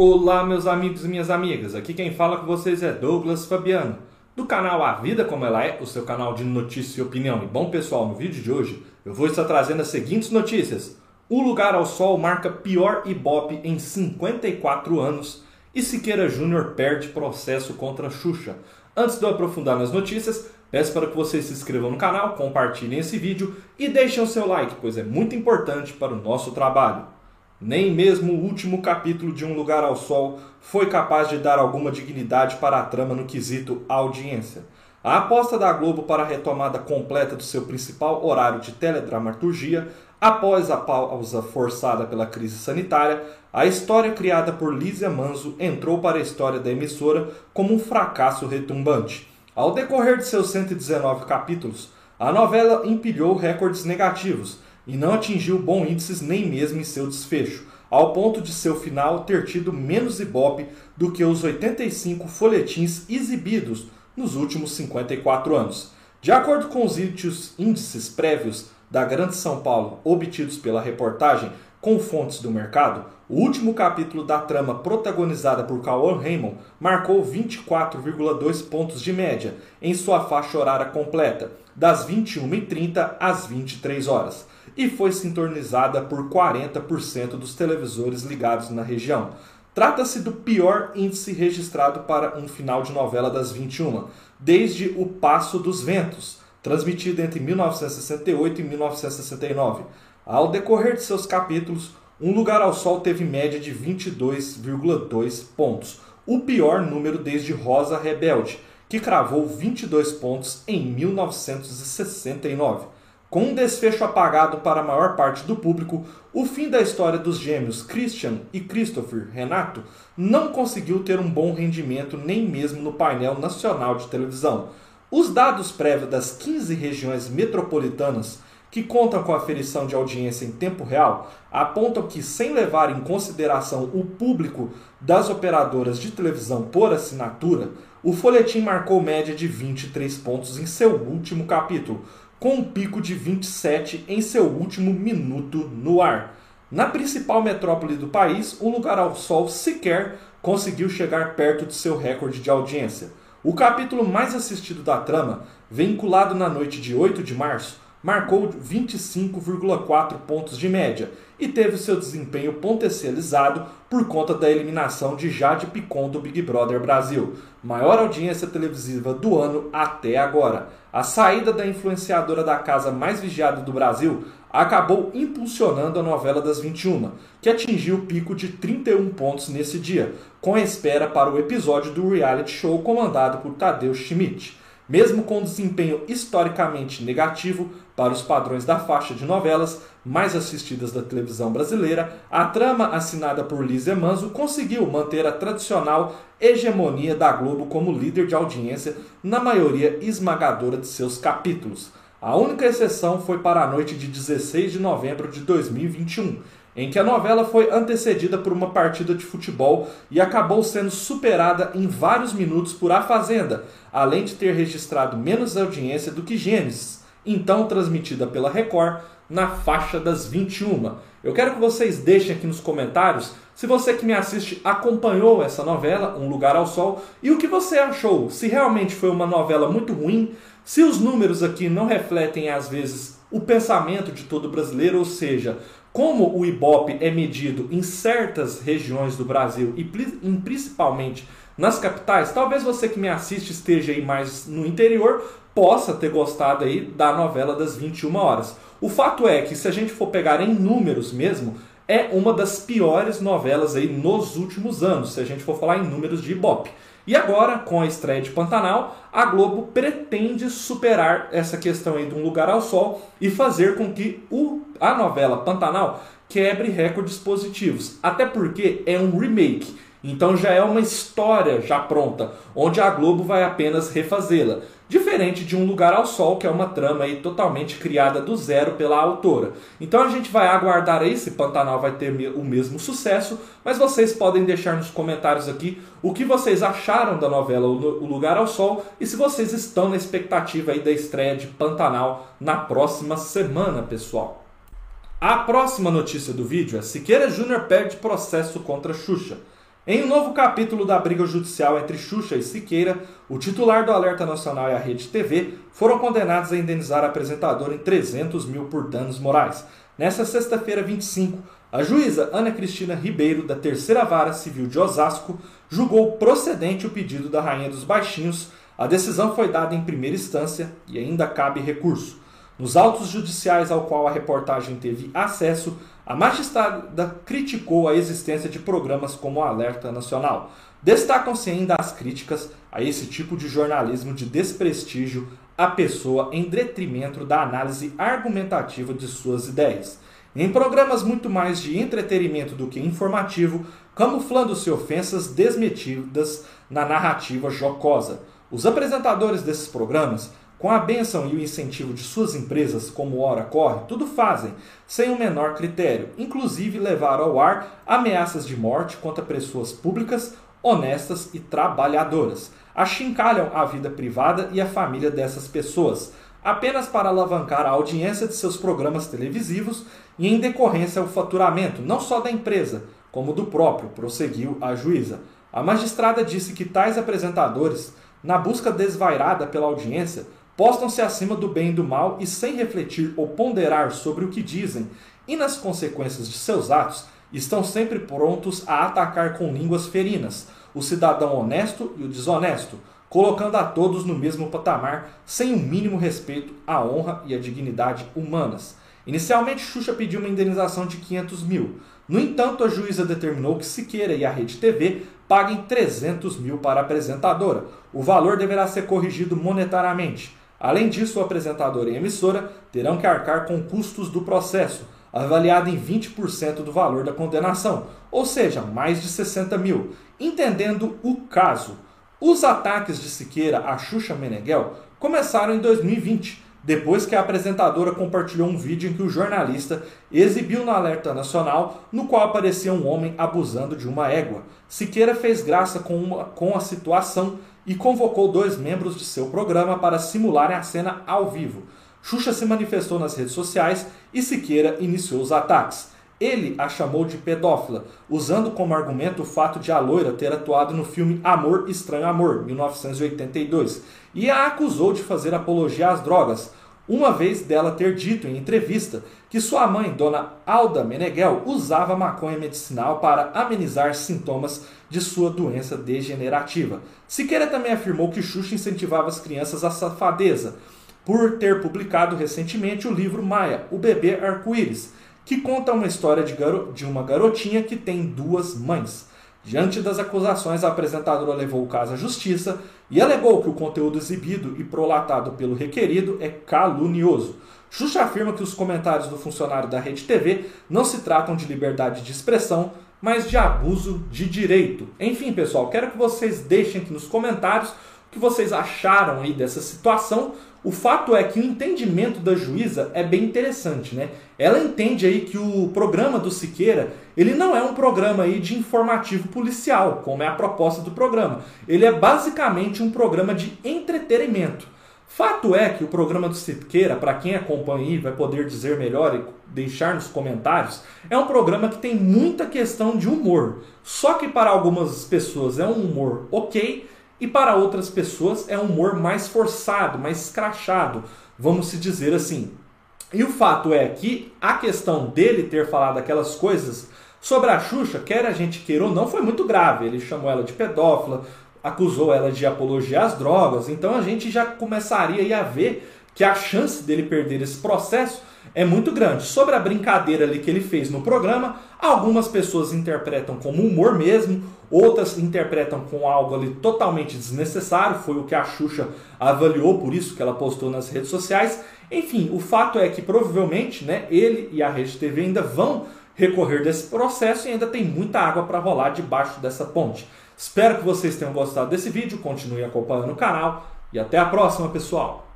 Olá, meus amigos e minhas amigas. Aqui quem fala com vocês é Douglas Fabiano, do canal A Vida Como Ela É, o seu canal de notícia e opinião. E bom, pessoal, no vídeo de hoje eu vou estar trazendo as seguintes notícias. O Lugar ao Sol marca pior Ibope em 54 anos e Siqueira Júnior perde processo contra Xuxa. Antes de eu aprofundar nas notícias, peço para que vocês se inscrevam no canal, compartilhem esse vídeo e deixem o seu like, pois é muito importante para o nosso trabalho. Nem mesmo o último capítulo de Um Lugar ao Sol foi capaz de dar alguma dignidade para a trama no quesito audiência. A aposta da Globo para a retomada completa do seu principal horário de teledramaturgia, após a pausa forçada pela crise sanitária, a história criada por Lízia Manzo entrou para a história da emissora como um fracasso retumbante. Ao decorrer de seus 119 capítulos, a novela empilhou recordes negativos e não atingiu bons índices nem mesmo em seu desfecho, ao ponto de seu final ter tido menos ibope do que os 85 folhetins exibidos nos últimos 54 anos. De acordo com os índices prévios da Grande São Paulo obtidos pela reportagem com fontes do mercado, o último capítulo da trama protagonizada por Cauã Raymond marcou 24,2 pontos de média em sua faixa horária completa, das 21h30 às 23 horas e foi sintonizada por 40% dos televisores ligados na região. Trata-se do pior índice registrado para um final de novela das 21, desde O Passo dos Ventos, transmitido entre 1968 e 1969. Ao decorrer de seus capítulos, Um Lugar ao Sol teve média de 22,2 pontos, o pior número desde Rosa Rebelde, que cravou 22 pontos em 1969. Com um desfecho apagado para a maior parte do público, o fim da história dos gêmeos Christian e Christopher Renato não conseguiu ter um bom rendimento nem mesmo no painel nacional de televisão. Os dados prévios das 15 regiões metropolitanas que contam com aferição de audiência em tempo real apontam que, sem levar em consideração o público das operadoras de televisão por assinatura, o folhetim marcou média de 23 pontos em seu último capítulo, com um pico de 27 em seu último minuto no ar. Na principal metrópole do país, o Lugar ao Sol sequer conseguiu chegar perto de seu recorde de audiência. O capítulo mais assistido da trama, vinculado na noite de 8 de março, marcou 25,4 pontos de média e teve seu desempenho potencializado por conta da eliminação de Jade Picon do Big Brother Brasil, maior audiência televisiva do ano até agora. A saída da influenciadora da casa mais vigiada do Brasil acabou impulsionando a novela das 21, que atingiu o pico de 31 pontos nesse dia, com a espera para o episódio do reality show comandado por Tadeu Schmidt. Mesmo com desempenho historicamente negativo para os padrões da faixa de novelas mais assistidas da televisão brasileira, a trama assinada por Liz Manzo conseguiu manter a tradicional hegemonia da Globo como líder de audiência na maioria esmagadora de seus capítulos. A única exceção foi para a noite de 16 de novembro de 2021, em que a novela foi antecedida por uma partida de futebol e acabou sendo superada em vários minutos por A Fazenda, além de ter registrado menos audiência do que Gênesis, então transmitida pela Record na faixa das 21. Eu quero que vocês deixem aqui nos comentários se você que me assiste acompanhou essa novela, Um Lugar ao Sol, e o que você achou. Se realmente foi uma novela muito ruim, se os números aqui não refletem às vezes o pensamento de todo brasileiro, ou seja, como o Ibope é medido em certas regiões do Brasil e principalmente nas capitais, talvez você que me assiste esteja aí mais no interior, possa ter gostado aí da novela das 21 horas. O fato é que se a gente for pegar em números mesmo, é uma das piores novelas aí nos últimos anos, se a gente for falar em números de Ibope. E agora, com a estreia de Pantanal, a Globo pretende superar essa questão aí de um lugar ao sol e fazer com que o, a novela Pantanal quebre recordes positivos. Até porque é um remake. Então já é uma história já pronta, onde a Globo vai apenas refazê-la. Diferente de Um Lugar ao Sol, que é uma trama aí totalmente criada do zero pela autora. Então a gente vai aguardar aí se Pantanal vai ter o mesmo sucesso, mas vocês podem deixar nos comentários aqui o que vocês acharam da novela O Lugar ao Sol e se vocês estão na expectativa aí da estreia de Pantanal na próxima semana, pessoal. A próxima notícia do vídeo é Siqueira Júnior perde processo contra Xuxa. Em um novo capítulo da briga judicial entre Xuxa e Siqueira, o titular do Alerta Nacional e a Rede TV foram condenados a indenizar a apresentadora em 300 mil por danos morais. Nessa sexta-feira, 25, a juíza Ana Cristina Ribeiro, da Terceira Vara Civil de Osasco, julgou procedente o pedido da Rainha dos Baixinhos. A decisão foi dada em primeira instância e ainda cabe recurso. Nos autos judiciais ao qual a reportagem teve acesso, a magistrada criticou a existência de programas como o Alerta Nacional. Destacam-se ainda as críticas a esse tipo de jornalismo de desprestígio à pessoa em detrimento da análise argumentativa de suas ideias. Em programas muito mais de entretenimento do que informativo, camuflando-se ofensas desmetidas na narrativa jocosa. Os apresentadores desses programas com a benção e o incentivo de suas empresas, como Hora Corre, tudo fazem, sem o menor critério, inclusive levar ao ar ameaças de morte contra pessoas públicas, honestas e trabalhadoras. Achincalham a vida privada e a família dessas pessoas, apenas para alavancar a audiência de seus programas televisivos e, em decorrência, o faturamento, não só da empresa, como do próprio, prosseguiu a juíza. A magistrada disse que tais apresentadores, na busca desvairada pela audiência, postam-se acima do bem e do mal e, sem refletir ou ponderar sobre o que dizem e nas consequências de seus atos, estão sempre prontos a atacar com línguas ferinas o cidadão honesto e o desonesto, colocando a todos no mesmo patamar, sem o um mínimo respeito à honra e à dignidade humanas. Inicialmente, Xuxa pediu uma indenização de 500 mil. No entanto, a juíza determinou que Siqueira e a Rede TV paguem 300 mil para a apresentadora. O valor deverá ser corrigido monetariamente. Além disso, o apresentador e a emissora terão que arcar com custos do processo, avaliado em 20% do valor da condenação, ou seja, mais de 60 mil. Entendendo o caso, os ataques de Siqueira a Xuxa Meneghel começaram em 2020, depois que a apresentadora compartilhou um vídeo em que o jornalista exibiu no Alerta Nacional, no qual aparecia um homem abusando de uma égua. Siqueira fez graça com, uma, com a situação e convocou dois membros de seu programa para simularem a cena ao vivo. Xuxa se manifestou nas redes sociais e Siqueira iniciou os ataques. Ele a chamou de pedófila, usando como argumento o fato de a loira ter atuado no filme Amor Estranho Amor, 1982, e a acusou de fazer apologia às drogas, uma vez dela ter dito em entrevista que sua mãe, dona Alda Meneghel, usava maconha medicinal para amenizar sintomas de sua doença degenerativa. Siqueira também afirmou que Xuxa incentivava as crianças à safadeza, por ter publicado recentemente o livro Maia, o bebê arco-íris, que conta uma história de, de uma garotinha que tem duas mães. Diante das acusações, a apresentadora levou o caso à justiça e alegou que o conteúdo exibido e prolatado pelo requerido é calunioso. Xuxa afirma que os comentários do funcionário da Rede TV não se tratam de liberdade de expressão, mas de abuso de direito. Enfim, pessoal, quero que vocês deixem aqui nos comentários o que vocês acharam aí dessa situação. O fato é que o entendimento da juíza é bem interessante, né? Ela entende aí que o programa do Siqueira, ele não é um programa aí de informativo policial, como é a proposta do programa. Ele é basicamente um programa de entretenimento. Fato é que o programa do Siqueira, para quem acompanha aí, vai poder dizer melhor e deixar nos comentários, é um programa que tem muita questão de humor. Só que para algumas pessoas é um humor ok, e para outras pessoas é um humor mais forçado, mais escrachado, vamos se dizer assim. E o fato é que a questão dele ter falado aquelas coisas sobre a Xuxa, quer a gente queira ou não, foi muito grave. Ele chamou ela de pedófila, acusou ela de apologia às drogas, então a gente já começaria a ver que a chance dele perder esse processo é muito grande. Sobre a brincadeira ali que ele fez no programa, algumas pessoas interpretam como humor mesmo, outras interpretam com algo ali totalmente desnecessário, foi o que a Xuxa avaliou, por isso que ela postou nas redes sociais. Enfim, o fato é que provavelmente né, ele e a Rede TV ainda vão recorrer desse processo e ainda tem muita água para rolar debaixo dessa ponte. Espero que vocês tenham gostado desse vídeo, continue acompanhando o canal e até a próxima, pessoal!